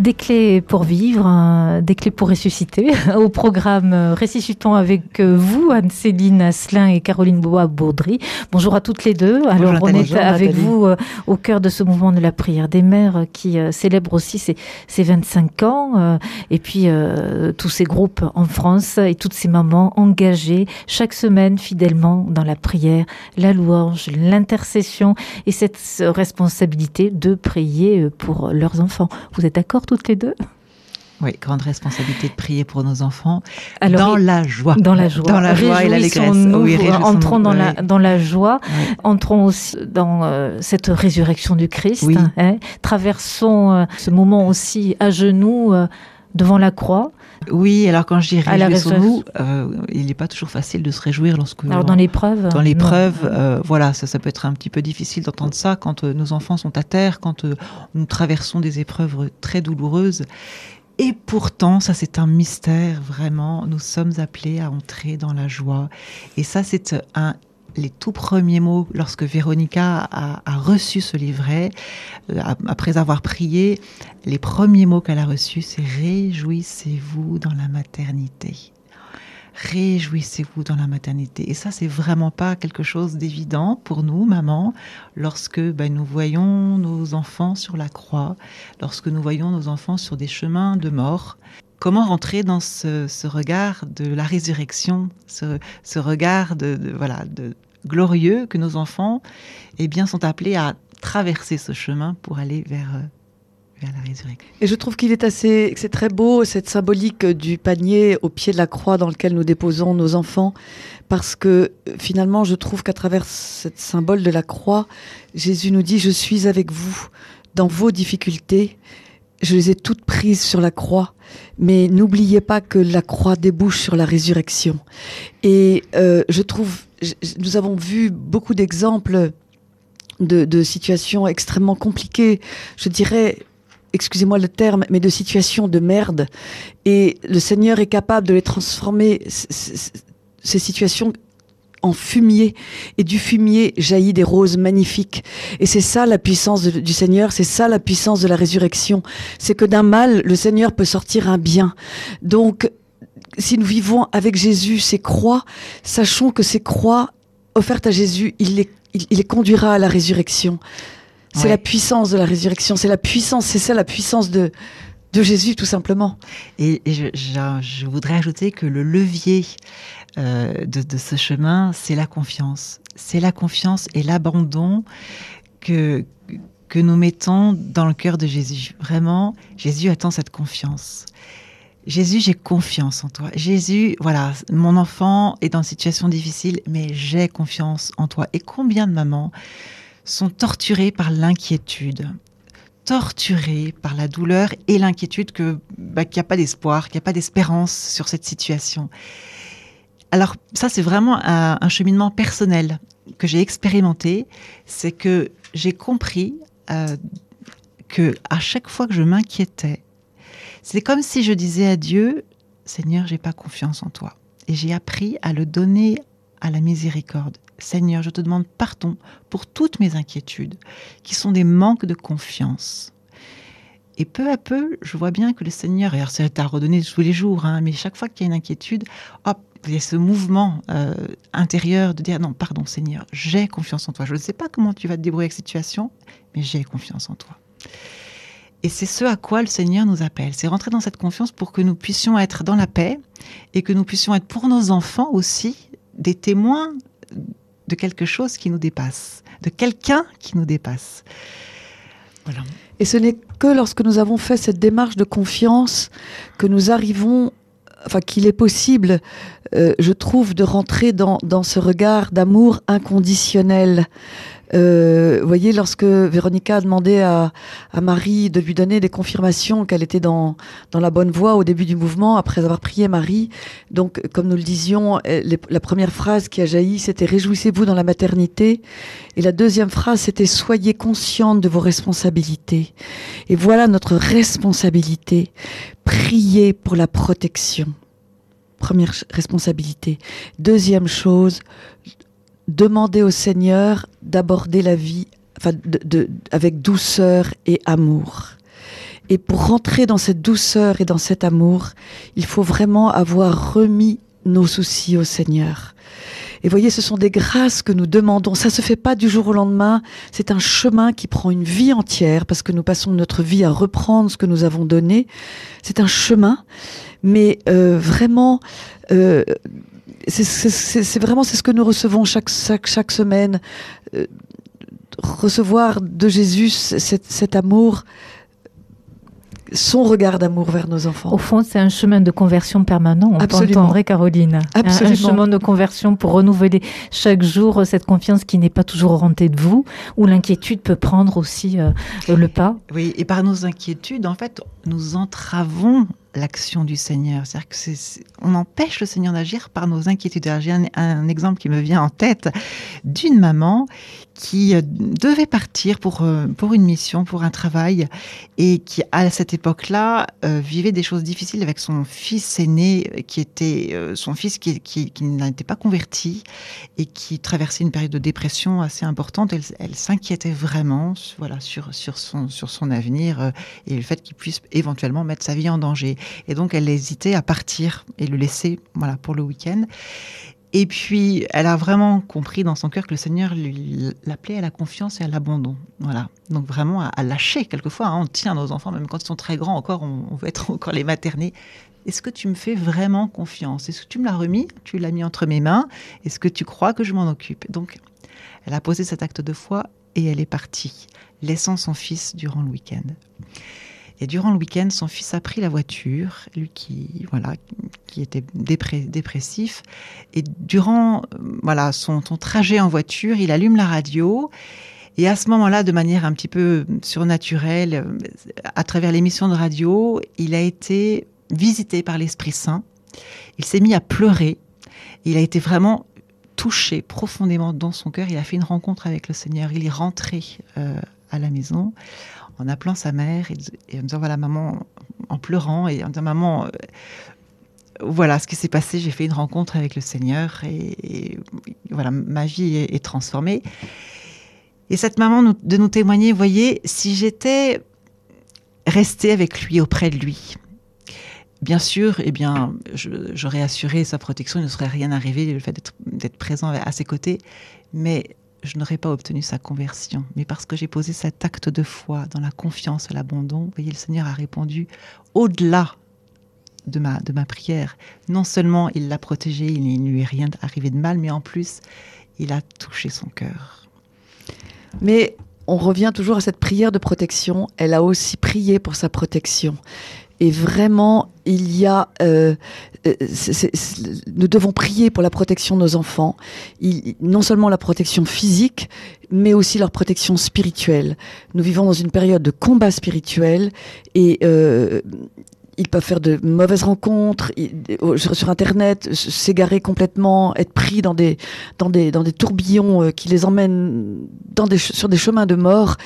Des clés pour vivre, hein, des clés pour ressusciter. Au programme euh, Ressuscitons avec euh, vous, Anne-Céline Asselin et Caroline Bois-Baudry. Bonjour à toutes les deux. Alors, on est avec vous euh, au cœur de ce mouvement de la prière des mères qui célèbre aussi ses, 25 ans. et puis, tous ces groupes en France et toutes ces mamans engagées chaque semaine fidèlement dans la prière, la louange, l'intercession et cette responsabilité de prier pour leurs enfants. Vous êtes d'accord toutes les deux oui, grande responsabilité de prier pour nos enfants dans la joie. Dans la joie. Dans la joie et l'allégresse. Oui, entrons dans, la, dans la joie, entrons aussi dans euh, cette résurrection du Christ, hein. traversons euh, ce moment aussi à genoux euh, devant la croix. Oui, alors quand je dis réjouissons-nous, il n'est pas toujours facile de se réjouir lorsque... Alors dans l'épreuve Dans l'épreuve, voilà, ça, ça peut être un petit peu difficile d'entendre ça quand nos enfants sont à terre, quand nous traversons des épreuves très douloureuses. Et pourtant, ça c'est un mystère, vraiment, nous sommes appelés à entrer dans la joie. Et ça c'est un les tout premiers mots lorsque Véronica a, reçu ce livret, euh, après avoir prié, les premiers mots qu'elle a reçus, c'est Réjouissez-vous dans la maternité réjouissez-vous dans la maternité. Et ça, c'est vraiment pas quelque chose d'évident pour nous, maman, lorsque ben, nous voyons nos enfants sur la croix, lorsque nous voyons nos enfants sur des chemins de mort. Comment rentrer dans ce, regard de la résurrection, ce, regard de, voilà de glorieux que nos enfants, eh bien, sont appelés à traverser ce chemin pour aller vers euh, et je trouve qu'il est assez, c'est très beau cette symbolique du panier au pied de la croix dans lequel nous déposons nos enfants, parce que finalement, je trouve qu'à travers cette symbole de la croix, Jésus nous dit je suis avec vous dans vos difficultés. Je les ai toutes prises sur la croix, mais n'oubliez pas que la croix débouche sur la résurrection. Et euh, je trouve, nous avons vu beaucoup d'exemples de, de, situations extrêmement compliquées. Je dirais, excusez-moi le terme, mais de situations de merde. Et le Seigneur est capable de les transformer, ces situations en fumier. Et du fumier jaillit des roses magnifiques. Et c'est ça la puissance du Seigneur c'est ça la puissance de la résurrection. C'est que d'un mal le Seigneur peut sortir un bien. Donc si nous vivons avec Jésus ces croix sachons que ces croix offertes à Jésus il les, il les conduira à la résurrection. C'est la puissance de la résurrection, c'est la puissance, c'est ça la puissance de, de Jésus tout simplement. Et, je, voudrais ajouter que le levier euh, de, de, ce chemin, c'est la confiance. C'est la confiance et l'abandon que, que nous mettons dans le cœur de Jésus. Vraiment, Jésus attend cette confiance. Jésus, j'ai confiance en toi. Jésus, voilà, mon enfant est dans une situation difficile, mais j'ai confiance en toi. Et combien de mamans sont torturés par l'inquiétude, torturés par la douleur et l'inquiétude que bah, qu'il n'y a pas d'espoir, qu'il n'y a pas d'espérance sur cette situation. Alors ça, c'est vraiment un, cheminement personnel que j'ai expérimenté, c'est que j'ai compris euh, que à chaque fois que je m'inquiétais, c'est comme si je disais à Dieu, Seigneur, j'ai pas confiance en toi. Et j'ai appris à le donner à la miséricorde. Seigneur, je te demande pardon pour toutes mes inquiétudes, qui sont des manques de confiance. Et peu à peu, je vois bien que le Seigneur, et c'est à redonner tous les jours, hein, mais chaque fois qu'il y a une inquiétude, hop, il y a ce mouvement euh, intérieur de dire non, pardon Seigneur, j'ai confiance en toi. Je ne sais pas comment tu vas te débrouiller avec cette situation, mais j'ai confiance en toi. Et c'est ce à quoi le Seigneur nous appelle. C'est rentrer dans cette confiance pour que nous puissions être dans la paix et que nous puissions être pour nos enfants aussi des témoins de quelque chose qui nous dépasse, de quelqu'un qui nous dépasse. Et ce n'est que lorsque nous avons fait cette démarche de confiance que nous arrivons, enfin qu'il est possible, euh, je trouve, de rentrer dans, ce regard d'amour inconditionnel vous voyez, lorsque Véronica a demandé à, à, Marie de lui donner des confirmations qu'elle était dans, dans la bonne voie au début du mouvement, après avoir prié Marie, donc comme nous le disions, la première phrase qui a jailli, c'était Réjouissez-vous dans la maternité. Et la deuxième phrase, c'était Soyez consciente de vos responsabilités. Et voilà notre responsabilité. Priez pour la protection première responsabilité. Deuxième chose, demander au Seigneur d'aborder la vie enfin, de, avec douceur et amour. Et pour rentrer dans cette douceur et dans cet amour, il faut vraiment avoir remis nos soucis au Seigneur. Et voyez, ce sont des grâces que nous demandons. Ça se fait pas du jour au lendemain. C'est un chemin qui prend une vie entière parce que nous passons notre vie à reprendre ce que nous avons donné. C'est un chemin, mais euh, vraiment, euh, c'est vraiment c'est ce que nous recevons chaque chaque, chaque semaine. Euh, recevoir de Jésus cet, cet amour son regard d'amour vers nos enfants. Au fond, c'est un chemin de conversion permanent. On Absolument. vrai, Caroline. Absolument. Un, chemin de conversion pour renouveler chaque jour cette confiance qui n'est pas toujours rentrée de vous, où l'inquiétude peut prendre aussi euh, le pas. Oui, et par nos inquiétudes, en fait, nous entravons l'action du Seigneur. C'est-à-dire que on empêche le Seigneur d'agir par nos inquiétudes. J'ai un, exemple qui me vient en tête d'une maman qui euh, devait partir pour, euh, pour une mission, pour un travail, et qui, à cette époque-là, euh, vivait des choses difficiles avec son fils aîné, qui était son fils qui, qui, n'était pas converti et qui traversait une période de dépression assez importante. Elle, elle s'inquiétait vraiment voilà, sur, sur, son, sur son avenir et le fait qu'il puisse éventuellement mettre sa vie en danger. Et donc, elle hésitait à partir et le laisser voilà, pour le week-end. Et puis, elle a vraiment compris dans son cœur que le Seigneur l'appelait à la confiance et à l'abandon. Voilà. Donc, vraiment à, lâcher. Quelquefois, hein, on tient nos enfants, même quand ils sont très grands encore, on, veut être encore les materner. Est-ce que tu me fais vraiment confiance? Est-ce que tu me l'as remis? Tu l'as mis entre mes mains? Est-ce que tu crois que je m'en occupe? Donc, elle a posé cet acte de foi et elle est partie, laissant son fils durant le week-end. Et durant le week-end, son fils a pris la voiture, lui qui, voilà, qui était dépressif. Et durant voilà, son, trajet en voiture, il allume la radio. Et à ce moment-là, de manière un petit peu surnaturelle, à travers l'émission de radio, il a été visité par l'Esprit Saint. Il s'est mis à pleurer. Il a été vraiment touché profondément dans son cœur. Il a fait une rencontre avec le Seigneur. Il est rentré euh, à la maison en appelant sa mère et, en disant voilà maman en pleurant et en disant maman euh, voilà ce qui s'est passé j'ai fait une rencontre avec le Seigneur et, voilà ma vie est, transformée et cette maman de nous témoigner voyez si j'étais restée avec lui auprès de lui Bien sûr, eh bien, j'aurais assuré sa protection, il ne serait rien arrivé, le fait d'être présent à ses côtés. Mais je n'aurais pas obtenu sa conversion, mais parce que j'ai posé cet acte de foi dans la confiance l'abandon, voyez, le Seigneur a répondu au-delà de ma, de ma prière. Non seulement il l'a protégé, il ne lui est rien arrivé de mal, mais en plus, il a touché son cœur. Mais on revient toujours à cette prière de protection. Elle a aussi prié pour sa protection. Et vraiment, il y a, euh, euh, nous devons prier pour la protection de nos enfants, non seulement la protection physique, mais aussi leur protection spirituelle. Nous vivons dans une période de combat spirituel et euh, ils peuvent faire de mauvaises rencontres sur, Internet, s'égarer complètement, être pris dans des, dans des, dans des tourbillons euh, qui les emmènent dans des, sur des chemins de mort.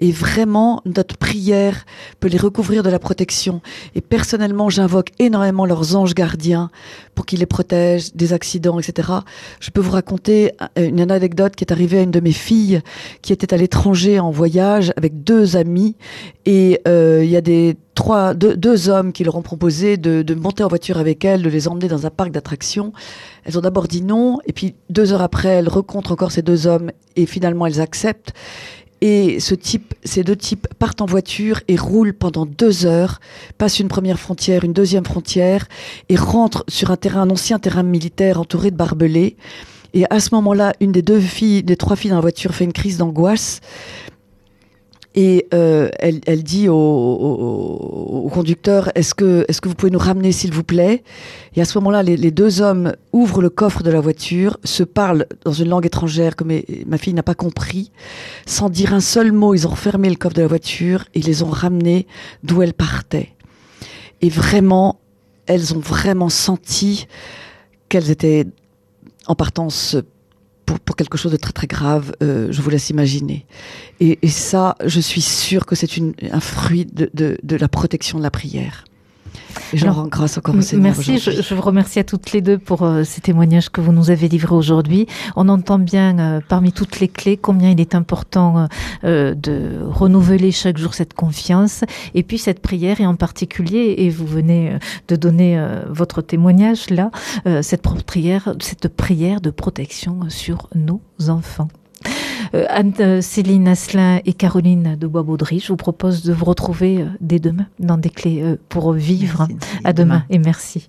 Et vraiment, notre prière peut les recouvrir de la protection. Et personnellement, j'invoque énormément leurs anges gardiens pour qu'ils les protègent des accidents, etc. Je peux vous raconter une anecdote qui est arrivée à une de mes filles qui était à l'étranger en voyage avec deux amis. Et euh, il y a des trois, deux, hommes qui leur ont proposé de, monter en voiture avec elles, de les emmener dans un parc d'attractions. Elles ont d'abord dit non, et puis deux heures après, elles rencontrent encore ces deux hommes, et finalement elles acceptent. Et ce type, ces deux types partent en voiture et roulent pendant deux heures, passent une première frontière, une deuxième frontière, et rentrent sur un terrain, un ancien terrain militaire entouré de barbelés. Et à ce moment-là, une des deux filles, des trois filles dans la voiture fait une crise d'angoisse. Et euh, elle, dit au, conducteur Est-ce que, vous pouvez nous ramener, s'il vous plaît? Et à ce moment-là, les, deux hommes ouvrent le coffre de la voiture, se parlent dans une langue étrangère que ma fille n'a pas compris. Sans dire un seul mot, ils ont refermé le coffre de la voiture et les ont ramenés d'où elles partaient. Et vraiment, elles ont vraiment senti qu'elles étaient en partance pour, quelque chose de très très grave, euh, je vous laisse imaginer. Et, ça, je suis sûre que c'est un fruit de, de la protection de la prière. Et je rends grâce encore au Seigneur. Merci, je, vous remercie à toutes les deux pour euh, ces témoignages que vous nous avez livrés aujourd'hui. On entend bien euh, parmi toutes les clés combien il est important euh, de renouveler chaque jour cette confiance et puis cette prière et en particulier, et vous venez de donner votre témoignage là, cette prière, cette prière de protection sur nos enfants. Euh, Anne-Céline Asselin et Caroline de Bois-Baudry, je vous propose de vous retrouver euh, dès demain dans des clés euh, pour vivre. à demain et merci.